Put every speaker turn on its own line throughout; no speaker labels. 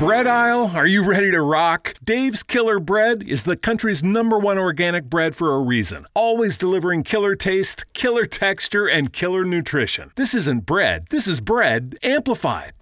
bread aisle? Are you ready to rock? Dave's Killer Bread is the country's number one organic bread for a reason. Always delivering killer taste, killer texture, and killer nutrition. This isn't bread, this is bread amplified.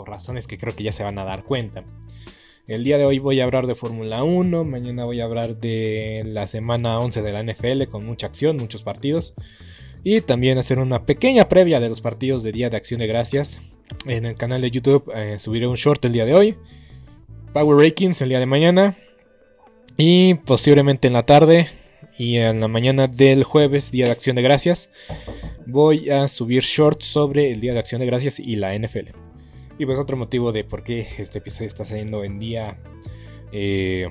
por razones que creo que ya se van a dar cuenta. El día de hoy voy a hablar de Fórmula 1, mañana voy a hablar de la semana 11 de la NFL con mucha acción, muchos partidos. Y también hacer una pequeña previa de los partidos de Día de Acción de Gracias. En el canal de YouTube eh, subiré un short el día de hoy. Power Rankings el día de mañana. Y posiblemente en la tarde y en la mañana del jueves, Día de Acción de Gracias, voy a subir shorts sobre el Día de Acción de Gracias y la NFL. Y pues otro motivo de por qué este episodio está saliendo en día eh,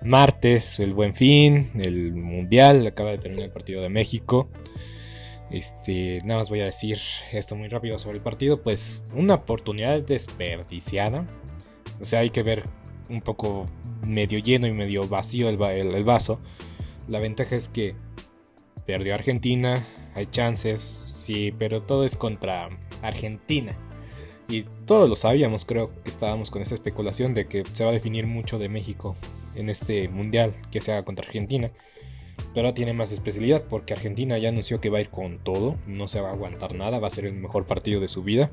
martes, el buen fin, el mundial, acaba de terminar el partido de México. Este, nada más voy a decir esto muy rápido sobre el partido, pues una oportunidad desperdiciada. O sea, hay que ver un poco medio lleno y medio vacío el, el vaso. La ventaja es que perdió Argentina, hay chances, sí, pero todo es contra Argentina. Y todos lo sabíamos, creo que estábamos con esa especulación de que se va a definir mucho de México en este mundial que se haga contra Argentina. Pero tiene más especialidad porque Argentina ya anunció que va a ir con todo, no se va a aguantar nada, va a ser el mejor partido de su vida.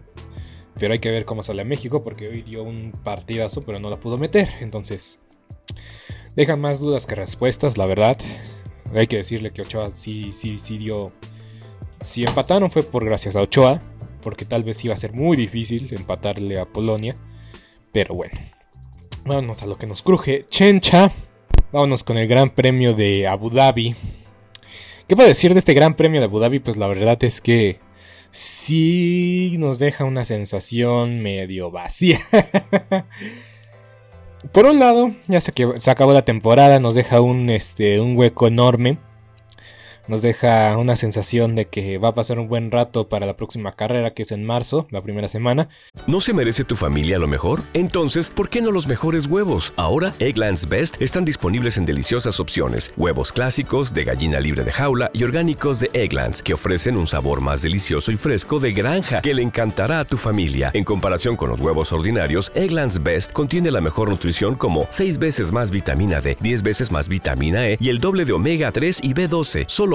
Pero hay que ver cómo sale a México porque hoy dio un partidazo pero no la pudo meter. Entonces, deja más dudas que respuestas, la verdad. Hay que decirle que Ochoa sí, sí, sí dio... Si empataron fue por gracias a Ochoa, porque tal vez iba a ser muy difícil empatarle a Polonia. Pero bueno, vámonos a lo que nos cruje. Chencha, vámonos con el Gran Premio de Abu Dhabi. ¿Qué puedo decir de este Gran Premio de Abu Dhabi? Pues la verdad es que sí nos deja una sensación medio vacía. Por un lado, ya se, que se acabó la temporada, nos deja un, este, un hueco enorme nos deja una sensación de que va a pasar un buen rato para la próxima carrera, que es en marzo, la primera semana.
¿No se merece tu familia lo mejor? Entonces, ¿por qué no los mejores huevos? Ahora, Egglands Best están disponibles en deliciosas opciones. Huevos clásicos, de gallina libre de jaula y orgánicos de Egglands, que ofrecen un sabor más delicioso y fresco de granja que le encantará a tu familia. En comparación con los huevos ordinarios, Egglands Best contiene la mejor nutrición como 6 veces más vitamina D, 10 veces más vitamina E y el doble de omega 3 y B12. Solo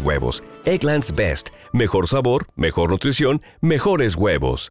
huevos. Egglands Best. Mejor sabor, mejor nutrición, mejores huevos.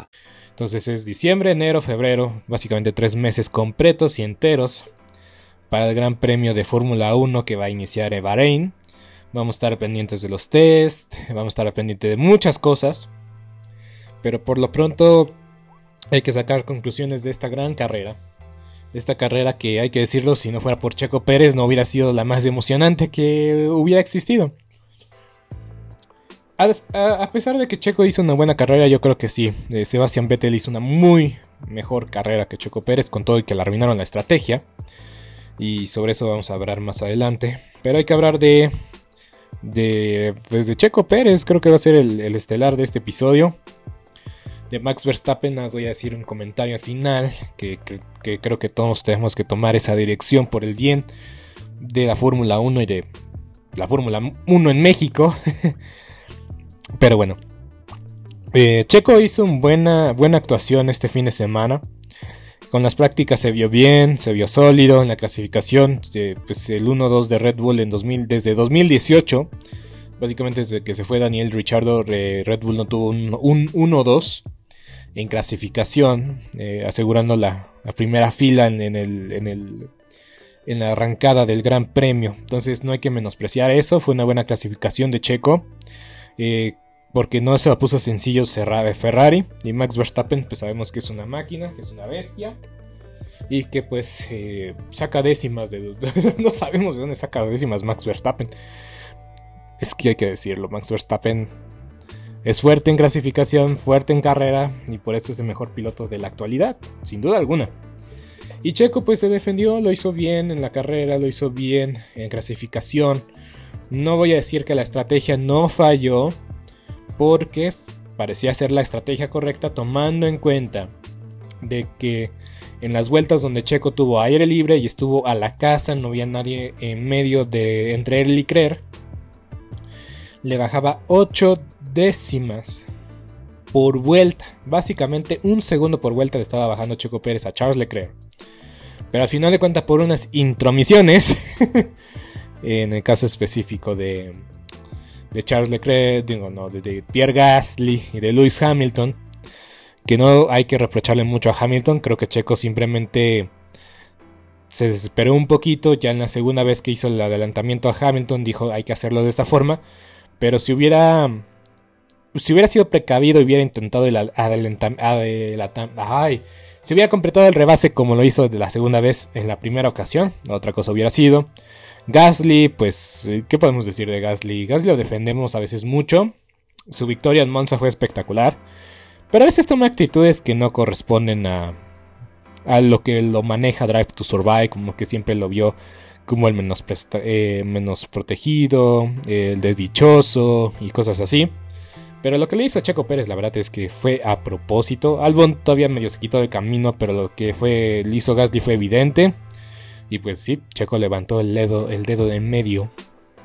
Entonces es diciembre, enero, febrero, básicamente tres meses completos y enteros para el Gran Premio de Fórmula 1 que va a iniciar en Bahrein. Vamos a estar pendientes de los test, vamos a estar pendientes de muchas cosas. Pero por lo pronto hay que sacar conclusiones de esta gran carrera. Esta carrera que hay que decirlo, si no fuera por Checo Pérez no hubiera sido la más emocionante que hubiera existido. A, pesar de que Checo hizo una buena carrera, yo creo que sí. Eh, Sebastián Vettel hizo una muy mejor carrera que Checo Pérez, con todo y que le arruinaron la estrategia. Y sobre eso vamos a hablar más adelante. Pero hay que hablar de. De, pues de Checo Pérez, creo que va a ser el, estelar de este episodio. De Max Verstappen, os voy a decir un comentario final. Que, que creo que todos tenemos que tomar esa dirección por el bien de la Fórmula 1 y de la Fórmula 1 en México. Pero bueno. Eh, Checo hizo una buena, buena actuación este fin de semana. Con las prácticas se vio bien, se vio sólido en la clasificación. pues el 1-2 de Red Bull en 2000, desde 2018. Básicamente desde que se fue Daniel Richardo, Red Bull no tuvo un, 1-2 en clasificación, eh, asegurando la, primera fila en, el, en, el, en la arrancada del Gran Premio. Entonces no hay que menospreciar eso. Fue una buena clasificación de Checo. Eh, porque no se lo puso sencillo de Ferrari. Y Max Verstappen, pues sabemos que es una máquina, que es una bestia. Y que pues eh, saca décimas de... no sabemos de dónde saca décimas Max Verstappen. Es que hay que decirlo, Max Verstappen es fuerte en clasificación, fuerte en carrera y por eso es el mejor piloto de la actualidad, sin duda alguna. Y Checo pues se defendió, lo hizo bien en la carrera, lo hizo bien en clasificación. No voy a decir que la estrategia no falló, porque parecía ser la estrategia correcta tomando en cuenta de que en las vueltas donde Checo tuvo aire libre y estuvo a la casa, no había nadie en medio de entre él y creer, le bajaba 8 décimas por vuelta. Básicamente un segundo por vuelta le estaba bajando Checo Pérez a Charles Leclerc. Pero al final de cuentas por unas intromisiones, en el caso específico de, de Charles Leclerc, digo, no, de, Pierre Gasly y de Lewis Hamilton, que no hay que reprocharle mucho a Hamilton, creo que Checo simplemente se desesperó un poquito, ya en la segunda vez que hizo el adelantamiento a Hamilton dijo hay que hacerlo de esta forma, pero si hubiera si hubiera sido precavido y hubiera intentado el adelantamiento, ay, si hubiera completado el rebase como lo hizo de la segunda vez en la primera ocasión, otra cosa hubiera sido. Gasly, pues, eh, ¿qué podemos decir de Gasly? Gasly lo defendemos a veces mucho. Su victoria en Monza fue espectacular. Pero a veces toma actitudes que no corresponden a, lo que lo maneja Drive to Survive, como que siempre lo vio como el menos, eh, protegido, el desdichoso y cosas así. Pero lo que le hizo a Checo Pérez, la verdad es que fue a propósito. Albon todavía medio se quitó del camino, pero lo que fue, le hizo Gasly fue evidente. Y pues sí, Checo levantó el dedo, el dedo de en medio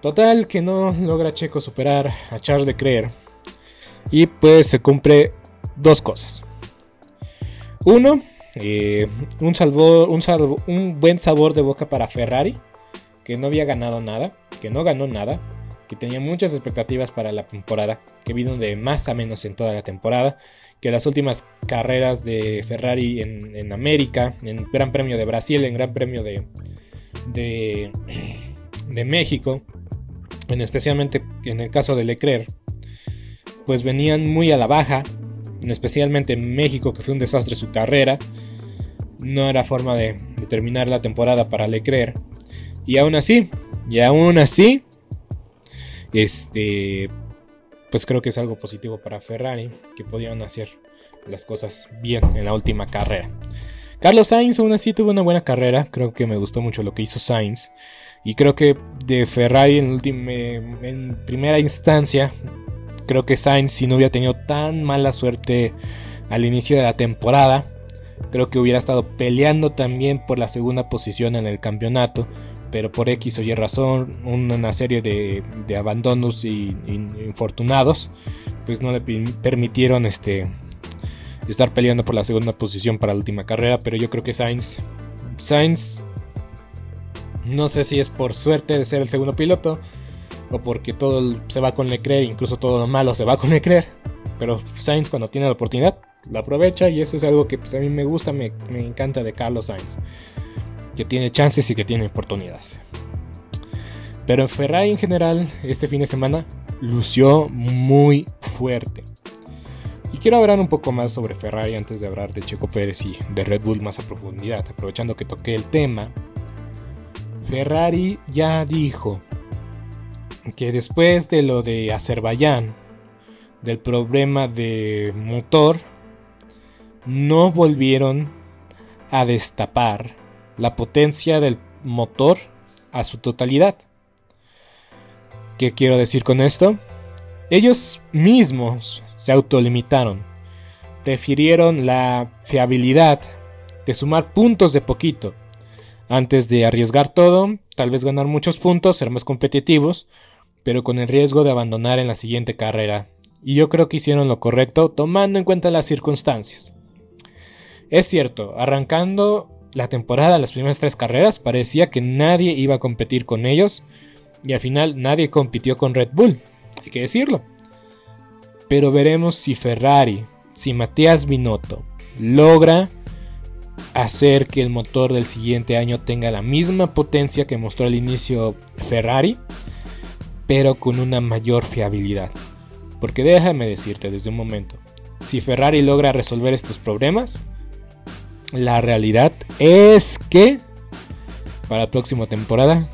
Total que no logra Checo superar a Charles de Creer. Y pues se cumple dos cosas. Uno, eh, un, salvo, un, buen sabor de boca para Ferrari, que no había ganado nada, que no ganó nada, que tenía muchas expectativas para la temporada, que vino de más a menos en toda la temporada, que las últimas carreras de Ferrari en, América, en Gran Premio de Brasil, en Gran Premio de, de México, en especialmente en el caso de Leclerc, pues venían muy a la baja, especialmente en México, que fue un desastre su carrera. No era forma de, de terminar la temporada para Leclerc. Y aún así, y aún así, este, pues creo que es algo positivo para Ferrari, que pudieron hacer las cosas bien en la última carrera. Carlos Sainz aún así tuvo una buena carrera, creo que me gustó mucho lo que hizo Sainz. Y creo que de Ferrari en, en primera instancia, creo que Sainz si no hubiera tenido tan mala suerte al inicio de la temporada, creo que hubiera estado peleando también por la segunda posición en el campeonato pero por X o Y razón, una serie de, abandonos y, infortunados, pues no le permitieron este, estar peleando por la segunda posición para la última carrera, pero yo creo que Sainz, Sainz, no sé si es por suerte de ser el segundo piloto, o porque todo se va con Leclerc, incluso todo lo malo se va con Leclerc, pero Sainz cuando tiene la oportunidad, la aprovecha y eso es algo que pues, a mí me gusta, me, encanta de Carlos Sainz que tiene chances y que tiene oportunidades. Pero en Ferrari en general, este fin de semana lució muy fuerte. Y quiero hablar un poco más sobre Ferrari antes de hablar de Checo Pérez y de Red Bull más a profundidad, aprovechando que toqué el tema. Ferrari ya dijo que después de lo de Azerbaiyán, del problema de motor, no volvieron a destapar la potencia del motor a su totalidad. ¿Qué quiero decir con esto? Ellos mismos se autolimitaron. Prefirieron la fiabilidad de sumar puntos de poquito. Antes de arriesgar todo, tal vez ganar muchos puntos, ser más competitivos, pero con el riesgo de abandonar en la siguiente carrera. Y yo creo que hicieron lo correcto tomando en cuenta las circunstancias. Es cierto, arrancando la temporada, las primeras tres carreras, parecía que nadie iba a competir con ellos. Y al final nadie compitió con Red Bull, hay que decirlo. Pero veremos si Ferrari, si Matías Binotto logra hacer que el motor del siguiente año tenga la misma potencia que mostró al inicio Ferrari, pero con una mayor fiabilidad. Porque déjame decirte desde un momento, si Ferrari logra resolver estos problemas, la realidad es que para la próxima temporada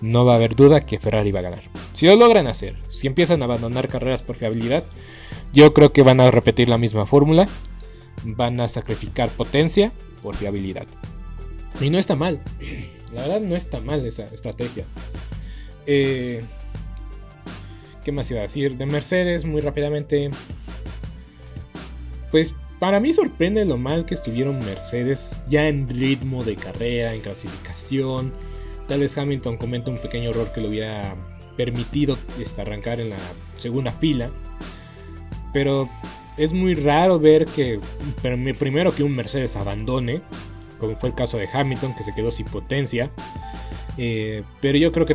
no va a haber duda que Ferrari va a ganar. Si lo logran hacer, si empiezan a abandonar carreras por fiabilidad, yo creo que van a repetir la misma fórmula. Van a sacrificar potencia por fiabilidad. Y no está mal. La verdad no está mal esa estrategia. Eh, ¿Qué más iba a decir? De Mercedes, muy rápidamente. Pues para mí sorprende lo mal que estuvieron Mercedes ya en ritmo de carrera, en clasificación. Tal Hamilton comenta un pequeño error que le hubiera permitido este, arrancar en la segunda fila. Pero es muy raro ver que primero que un Mercedes abandone, como fue el caso de Hamilton que se quedó sin potencia. Eh, pero yo creo que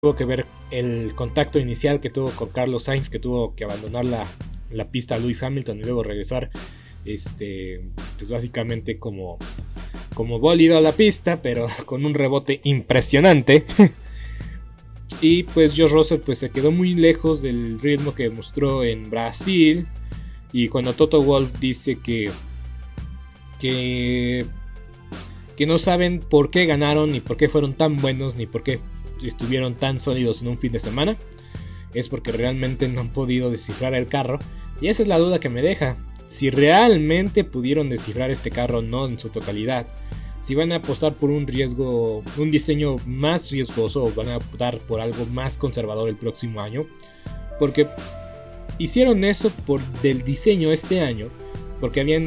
tuvo que ver el contacto inicial que tuvo con Carlos Sainz, que tuvo que abandonar la, la pista a Lewis Hamilton y luego regresar, este, pues básicamente como, como bólido a la pista, pero con un rebote impresionante. y pues George Russell pues se quedó muy lejos del ritmo que mostró en Brasil. Y cuando Toto Wolff dice que, que, que no saben por qué ganaron, ni por qué fueron tan buenos, ni por qué estuvieron tan sólidos en un fin de semana, es porque realmente no han podido descifrar el carro. Y esa es la duda que me deja. Si realmente pudieron descifrar este carro no en su totalidad. Si van a apostar por un riesgo, un diseño más riesgoso o van a optar por algo más conservador el próximo año. Porque hicieron eso por del diseño este año. Porque habían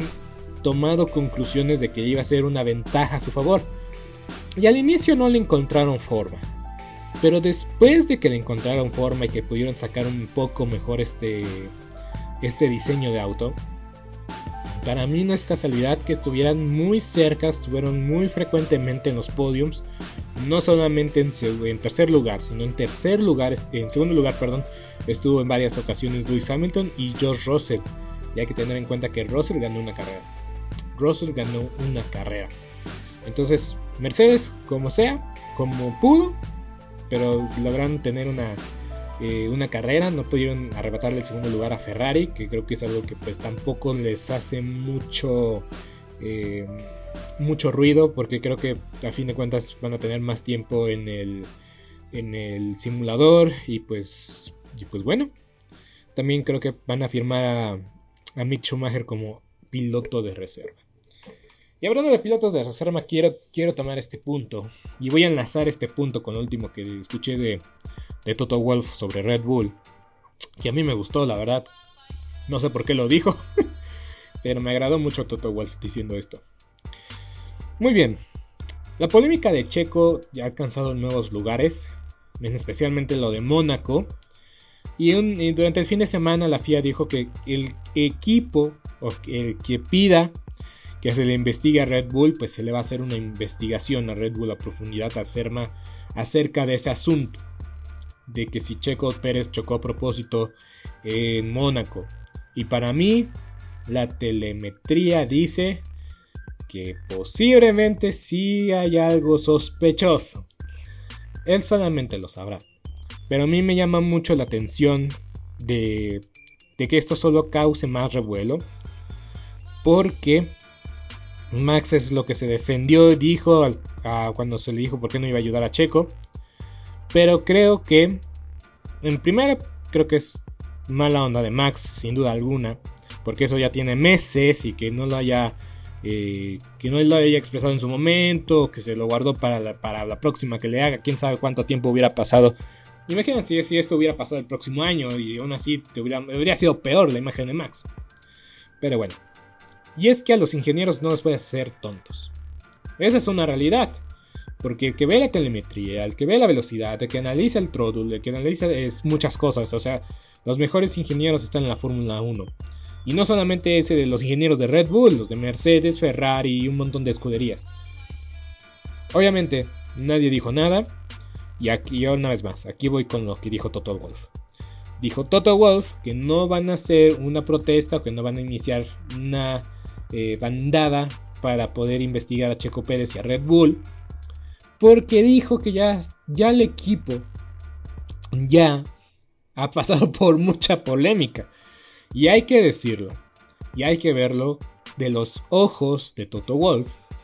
tomado conclusiones de que iba a ser una ventaja a su favor. Y al inicio no le encontraron forma. Pero después de que le encontraron forma y que pudieron sacar un poco mejor este, este diseño de auto, para mí no es casualidad que estuvieran muy cerca, estuvieron muy frecuentemente en los podiums, no solamente en, tercer lugar, sino en tercer lugar, en segundo lugar, perdón, estuvo en varias ocasiones Lewis Hamilton y George Russell. Y hay que tener en cuenta que Russell ganó una carrera. Russell ganó una carrera. Entonces, Mercedes, como sea, como pudo, pero lograron tener una, eh, una carrera, no pudieron arrebatarle el segundo lugar a Ferrari, que creo que es algo que pues tampoco les hace mucho, eh, mucho ruido, porque creo que a fin de cuentas van a tener más tiempo en el, en el simulador y pues, y pues bueno, también creo que van a firmar a, a Mick Schumacher como piloto de reserva. Y hablando de pilotos de reserva, quiero, quiero tomar este punto. Y voy a enlazar este punto con el último que escuché de, de Toto Wolf sobre Red Bull. Que a mí me gustó, la verdad. No sé por qué lo dijo. pero me agradó mucho Toto Wolf diciendo esto. Muy bien. La polémica de Checo ya ha alcanzado nuevos lugares. Especialmente lo de Mónaco. Y, y durante el fin de semana la FIA dijo que el equipo o el que pida que se le investigue a Red Bull, pues se le va a hacer una investigación a Red Bull a profundidad acerca de ese asunto. De que si Checo Pérez chocó a propósito en Mónaco. Y para mí, la telemetría dice que posiblemente sí hay algo sospechoso. Él solamente lo sabrá. Pero a mí me llama mucho la atención de, de que esto solo cause más revuelo. Porque Max es lo que se defendió, dijo cuando se le dijo por qué no iba a ayudar a Checo. Pero creo que, en primera, creo que es mala onda de Max, sin duda alguna. Porque eso ya tiene meses y que no lo haya, eh, que no lo haya expresado en su momento, que se lo guardó para la, para la próxima que le haga. Quién sabe cuánto tiempo hubiera pasado. Imagínense si esto hubiera pasado el próximo año y aún así te hubiera, habría sido peor la imagen de Max. Pero bueno, y es que a los ingenieros no los puedes hacer tontos. Esa es una realidad. Porque el que ve la telemetría, el que ve la velocidad, el que analiza el throttle, el que analiza es muchas cosas. O sea, los mejores ingenieros están en la Fórmula 1. Y no solamente ese de los ingenieros de Red Bull, los de Mercedes, Ferrari y un montón de escuderías. Obviamente, nadie dijo nada. Y aquí, una vez más, aquí voy con lo que dijo Toto Wolf. Dijo Toto Wolf que no van a hacer una protesta o que no van a iniciar una eh, bandada para poder investigar a Checo Pérez y a Red Bull. Porque dijo que ya, ya el equipo ya ha pasado por mucha polémica. Y hay que decirlo. Y hay que verlo de los ojos de Toto Wolf.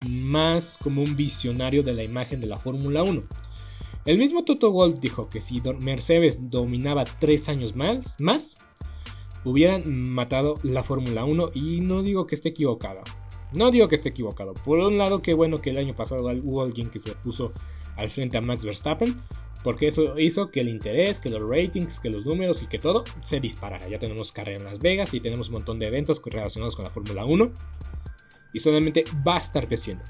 más como un visionario de la imagen de la Fórmula 1. El mismo Toto Wolff dijo que si Mercedes dominaba tres años más, más hubieran matado la Fórmula 1 y no digo que esté equivocado. No digo que esté equivocado. Por un lado, qué bueno que el año pasado hubo alguien que se puso al frente a Max Verstappen, porque eso hizo que el interés, que los ratings, que los números y que todo se disparara. Ya tenemos carrera en Las Vegas y tenemos un montón de eventos relacionados con la Fórmula 1 y solamente va a estar creciendo.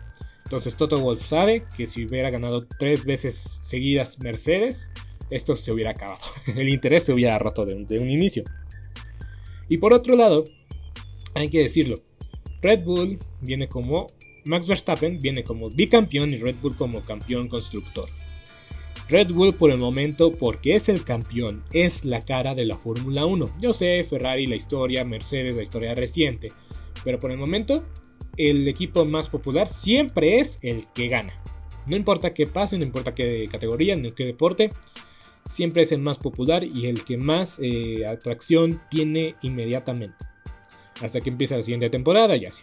Entonces Toto Wolf sabe que si hubiera ganado tres veces seguidas Mercedes, esto se hubiera acabado. El interés se hubiera roto de un, inicio. Y por otro lado, hay que decirlo, Red Bull viene como Max Verstappen viene como bicampeón y Red Bull como campeón constructor. Red Bull por el momento, porque es el campeón, es la cara de la Fórmula 1. Yo sé, Ferrari la historia, Mercedes la historia reciente, pero por el momento el equipo más popular siempre es el que gana. No importa qué pase, no importa qué categoría, ni qué deporte, siempre es el más popular y el que más eh, atracción tiene inmediatamente. Hasta que empieza la siguiente temporada y así.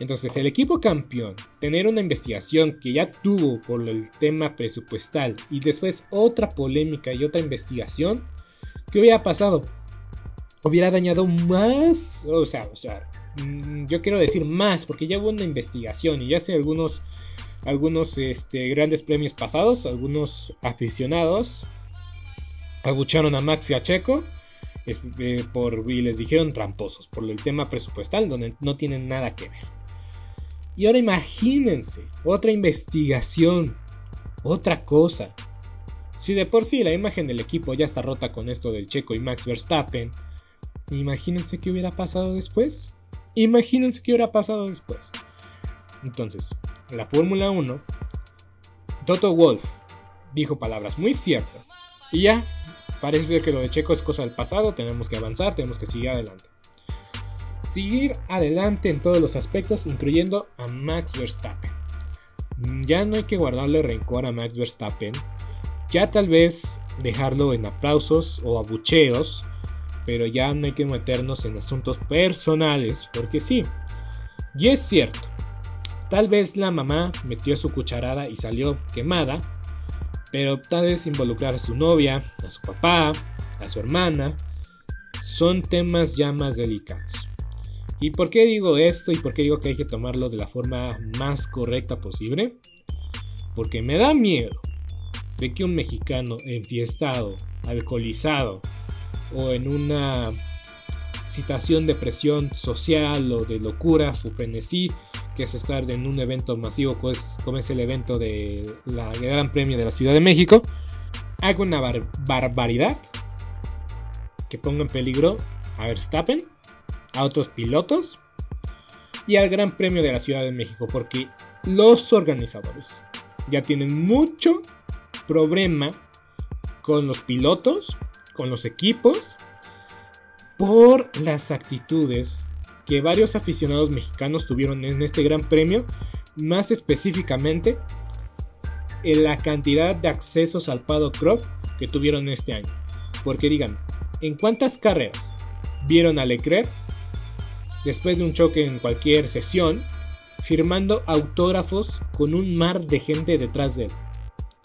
Entonces, el equipo campeón, tener una investigación que ya tuvo por el tema presupuestal y después otra polémica y otra investigación, ¿qué hubiera pasado? Hubiera dañado más, o sea, o sea, yo quiero decir más, porque ya hubo una investigación y ya hace algunos, algunos este, grandes premios pasados, algunos aficionados abucharon a Max y a Checo eh, por, y les dijeron tramposos por el tema presupuestal, donde no tienen nada que ver. Y ahora imagínense, otra investigación, otra cosa. Si de por sí la imagen del equipo ya está rota con esto del Checo y Max Verstappen, imagínense qué hubiera pasado después. Imagínense qué hubiera pasado después. Entonces, la Fórmula 1, Toto Wolf dijo palabras muy ciertas. Y ya, parece ser que lo de Checo es cosa del pasado, tenemos que avanzar, tenemos que seguir adelante. Seguir adelante en todos los aspectos, incluyendo a Max Verstappen. Ya no hay que guardarle rencor a Max Verstappen. Ya tal vez dejarlo en aplausos o abucheos pero ya no hay que meternos en asuntos personales, porque sí, y es cierto, tal vez la mamá metió su cucharada y salió quemada, pero tal vez involucrar a su novia, a su papá, a su hermana, son temas ya más delicados. ¿Y por qué digo esto y por qué digo que hay que tomarlo de la forma más correcta posible? Porque me da miedo de que un mexicano enfiestado, alcoholizado, o en una situación de presión social o de locura, frenesí, que es estar en un evento masivo como es, el evento de la Gran Premio de la Ciudad de México, haga una barbaridad que ponga en peligro a Verstappen, a otros pilotos y al Gran Premio de la Ciudad de México, porque los organizadores ya tienen mucho problema con los pilotos con los equipos por las actitudes que varios aficionados mexicanos tuvieron en este gran premio más específicamente en la cantidad de accesos al paddock crop que tuvieron este año. Porque digan, ¿en cuántas carreras vieron a Leclerc después de un choque en cualquier sesión firmando autógrafos con un mar de gente detrás de él?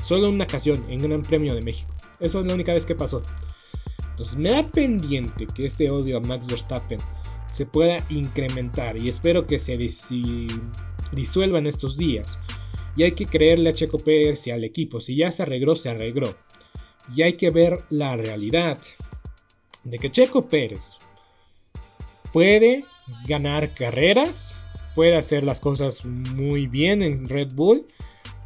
Solo una ocasión en Gran Premio de México. Eso es la única vez que pasó. Entonces me da pendiente que este odio a Max Verstappen se pueda incrementar y espero que se disuelva en estos días. Y hay que creerle a Checo Pérez y al equipo. Si ya se arregló, se arregló. Y hay que ver la realidad de que Checo Pérez puede ganar carreras, puede hacer las cosas muy bien en Red Bull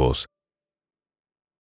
nuevos.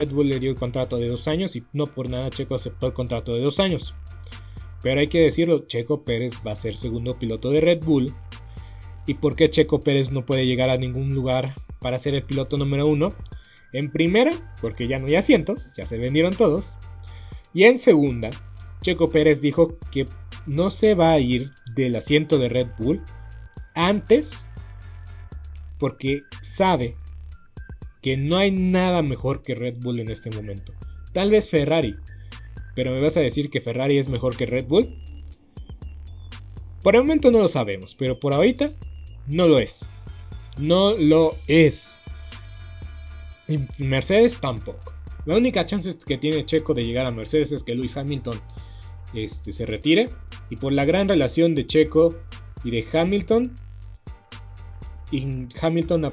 Red Bull le dio el contrato de dos años y no por nada Checo aceptó el contrato de dos años. Pero hay que decirlo, Checo Pérez va a ser segundo piloto de Red Bull. ¿Y por qué Checo Pérez no puede llegar a ningún lugar para ser el piloto número uno? En primera, porque ya no hay asientos, ya se vendieron todos. Y en segunda, Checo Pérez dijo que no se va a ir del asiento de Red Bull antes porque sabe que no hay nada mejor que Red Bull en este momento. Tal vez Ferrari, pero ¿me vas a decir que Ferrari es mejor que Red Bull? Por el momento no lo sabemos, pero por ahorita no lo es. No lo es. Y Mercedes tampoco. La única chance que tiene Checo de llegar a Mercedes es que Lewis Hamilton este, se retire. Y por la gran relación de Checo y de Hamilton, y Hamilton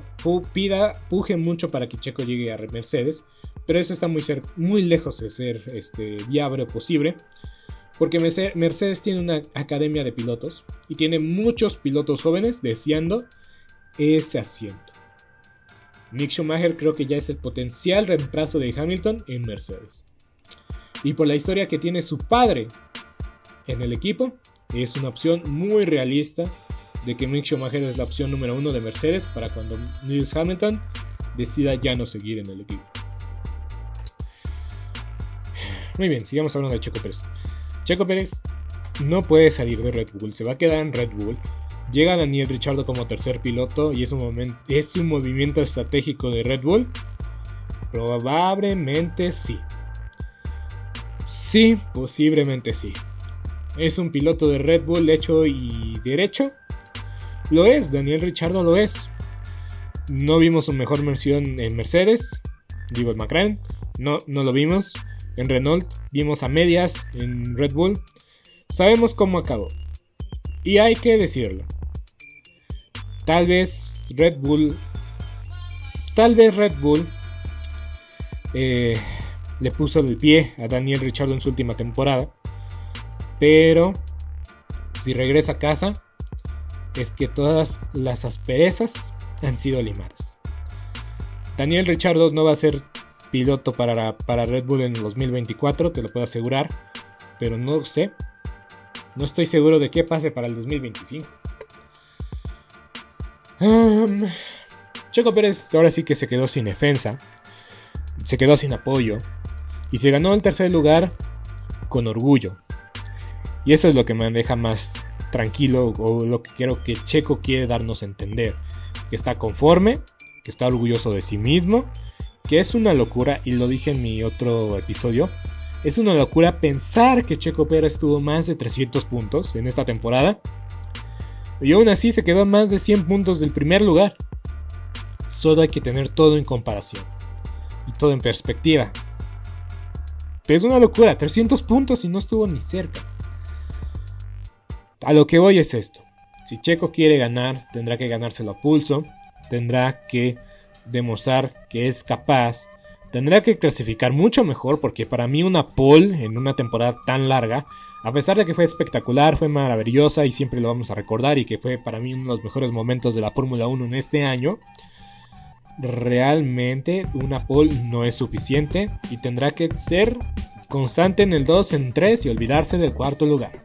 pida, puje mucho para que Checo llegue a Mercedes, pero eso está muy, muy lejos de ser este, viable o posible, porque Mercedes tiene una academia de pilotos y tiene muchos pilotos jóvenes deseando ese asiento. Mick Schumacher creo que ya es el potencial reemplazo de Hamilton en Mercedes. Y por la historia que tiene su padre en el equipo, es una opción muy realista de que Mick Schumacher es la opción número uno de Mercedes para cuando Lewis Hamilton decida ya no seguir en el equipo. Muy bien, sigamos hablando de Checo Pérez. Checo Pérez no puede salir de Red Bull, se va a quedar en Red Bull. Llega Daniel Ricciardo como tercer piloto y es un, es un movimiento estratégico de Red Bull. Probablemente sí. Sí, posiblemente sí. Es un piloto de Red Bull hecho y derecho lo es, Daniel Richardo lo es. No vimos su mejor versión en Mercedes, digo en McLaren, no, no lo vimos. En Renault vimos a medias en Red Bull. Sabemos cómo acabó. Y hay que decirlo. Tal vez Red Bull. Tal vez Red Bull eh, le puso el pie a Daniel Richardo en su última temporada. Pero si regresa a casa, es que todas las asperezas han sido limadas. Daniel Richardo no va a ser piloto para, para Red Bull en el 2024, te lo puedo asegurar, pero no sé. No estoy seguro de qué pase para el 2025. Checo Pérez ahora sí que se quedó sin defensa, se quedó sin apoyo y se ganó el tercer lugar con orgullo. Y eso es lo que me deja más tranquilo o lo que quiero que Checo quiere darnos a entender. Que está conforme, que está orgulloso de sí mismo, que es una locura, y lo dije en mi otro episodio, es una locura pensar que Checo Pérez tuvo más de 300 puntos en esta temporada. Y aún así se quedó más de 100 puntos del primer lugar. Solo hay que tener todo en comparación. Y todo en perspectiva. Pero es una locura, 300 puntos y no estuvo ni cerca. A lo que voy es esto. Si Checo quiere ganar, tendrá que ganárselo a pulso. Tendrá que demostrar que es capaz Tendría que clasificar mucho mejor porque para mí una pole en una temporada tan larga, a pesar de que fue espectacular, fue maravillosa y siempre lo vamos a recordar y que fue para mí uno de los mejores momentos de la Fórmula 1 en este año, realmente una pole no es suficiente y tendrá que ser constante en el 2, en 3 y olvidarse del cuarto lugar.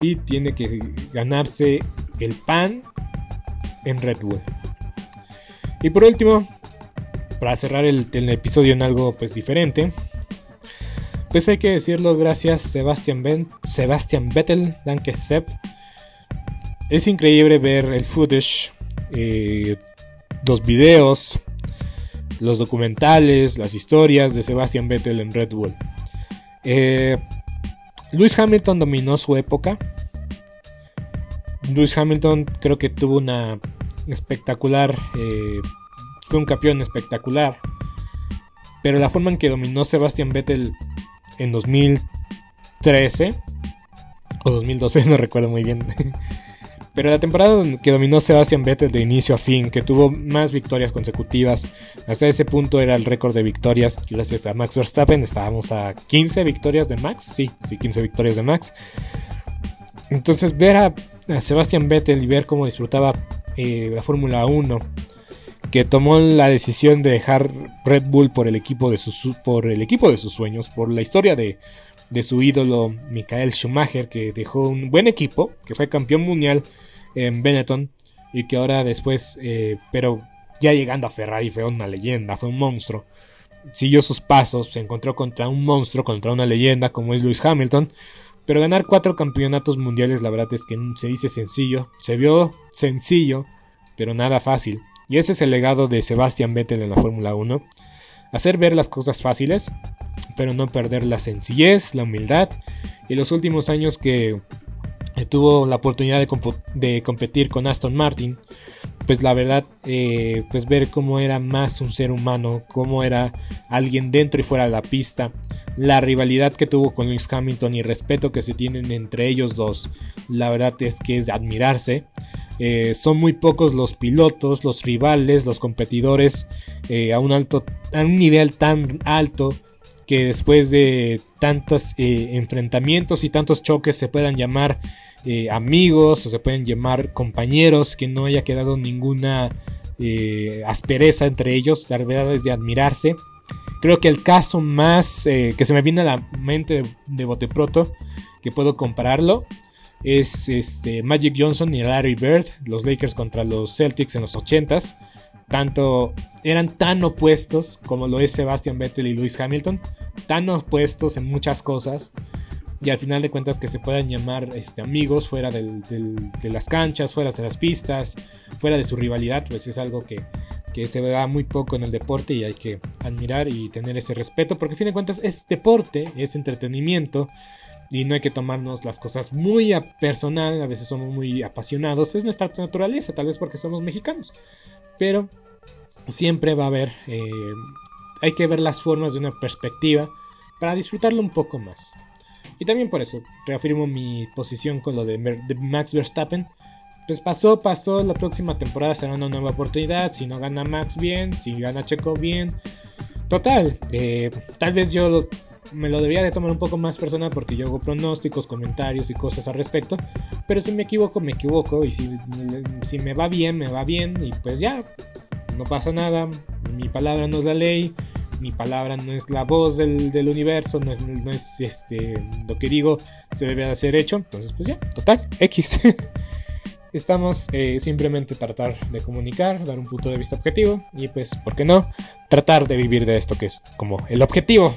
Y tiene que ganarse el pan en Red Bull. Y por último, para cerrar el, episodio en algo pues diferente, pues hay que decirlo gracias Sebastian, ben, Sebastian Vettel, Danke Sepp. Es increíble ver el footage, eh, los videos, los documentales, las historias de Sebastian Vettel en Red Bull. Eh, Lewis Hamilton dominó su época. Lewis Hamilton creo que tuvo una espectacular. Eh, fue un campeón espectacular. Pero la forma en que dominó Sebastian Vettel en 2013 o 2012, no recuerdo muy bien. Pero la temporada que dominó Sebastian Vettel de inicio a fin, que tuvo más victorias consecutivas, hasta ese punto era el récord de victorias gracias a Max Verstappen. Estábamos a 15 victorias de Max, sí, sí, 15 victorias de Max. Entonces ver a, Sebastian Vettel y ver cómo disfrutaba eh, la Fórmula 1, que tomó la decisión de dejar Red Bull por el equipo de sus, por el equipo de sus sueños, por la historia de, de su ídolo Michael Schumacher, que dejó un buen equipo, que fue campeón mundial en Benetton y que ahora después, eh, pero ya llegando a Ferrari fue una leyenda, fue un monstruo. Siguió sus pasos, se encontró contra un monstruo, contra una leyenda como es Lewis Hamilton. Pero ganar cuatro campeonatos mundiales, la verdad es que se dice sencillo. Se vio sencillo, pero nada fácil. Y ese es el legado de Sebastian Vettel en la Fórmula 1. Hacer ver las cosas fáciles, pero no perder la sencillez, la humildad. Y los últimos años que tuvo la oportunidad de, competir con Aston Martin, pues la verdad, eh, pues ver cómo era más un ser humano, cómo era alguien dentro y fuera de la pista, la rivalidad que tuvo con Lewis Hamilton y respeto que se tienen entre ellos dos, la verdad es que es de admirarse. Eh, son muy pocos los pilotos, los rivales, los competidores eh, a un alto, a un nivel tan alto que después de tantos enfrentamientos y tantos choques se puedan llamar eh, amigos o se pueden llamar compañeros, que no haya quedado ninguna eh, aspereza entre ellos, la verdad es de admirarse. Creo que el caso más eh, que se me viene a la mente de, de Boteproto, que puedo compararlo, es este, Magic Johnson y Larry Bird, los Lakers contra los Celtics en los 80s. Tanto eran tan opuestos como lo es Sebastian Vettel y Lewis Hamilton, tan opuestos en muchas cosas. Y al final de cuentas que se puedan llamar este, amigos fuera de las canchas, fuera de las pistas, fuera de su rivalidad, pues es algo que, que se da muy poco en el deporte y hay que admirar y tener ese respeto, porque a fin de cuentas es deporte, es entretenimiento y no hay que tomarnos las cosas muy a personal, a veces somos muy apasionados, es nuestra naturaleza, tal vez porque somos mexicanos, pero siempre va a haber, eh, hay que ver las formas de una perspectiva para disfrutarlo un poco más. Y también por eso reafirmo mi posición con lo de, Max Verstappen. Pues pasó, pasó, la próxima temporada será una nueva oportunidad. Si no gana Max bien, si gana Checo bien. Total, eh, tal vez yo me lo debería de tomar un poco más personal porque yo hago pronósticos, comentarios y cosas al respecto. Pero si me equivoco, me equivoco. Y si, si me va bien, me va bien. Y pues ya, no pasa nada. Mi palabra no es la ley. Mi palabra no es la voz del, del universo. No es, no es, este, lo que digo se debe de hacer hecho. Entonces, pues ya, total, X. Estamos eh, simplemente tratar de comunicar, dar un punto de vista objetivo. Y pues, ¿por qué no? Tratar de vivir de esto que es como el objetivo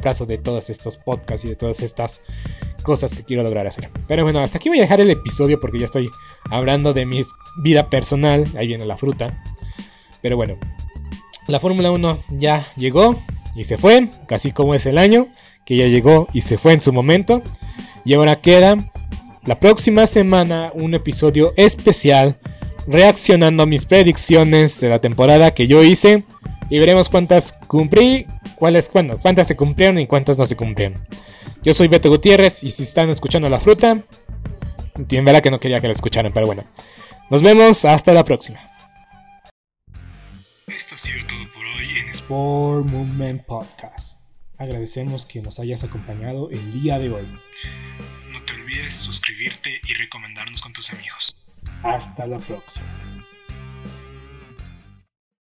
Plazo de todos estos podcasts y de todas estas cosas que quiero lograr hacer. Pero bueno, hasta aquí voy a dejar el episodio porque ya estoy hablando de mi vida personal. Ahí viene la fruta. Pero bueno, la Fórmula 1 ya llegó y se fue, casi como es el año, que ya llegó y se fue en su momento. Y ahora queda la próxima semana un episodio especial reaccionando a mis predicciones de la temporada que yo hice y veremos cuántas cumplí, cuáles, cuándo, cuántas se cumplieron y cuántas no se cumplieron. Yo soy Beto Gutiérrez y si están escuchando la fruta, tienen verdad que no quería que la escucharan, pero bueno. Nos vemos, hasta la próxima.
Esto ha sido todo por hoy en
Sport Movement Podcast. Agradecemos que nos hayas acompañado el día de hoy.
No te olvides suscribirte y recomendarnos con tus amigos.
Hasta la próxima.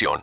información.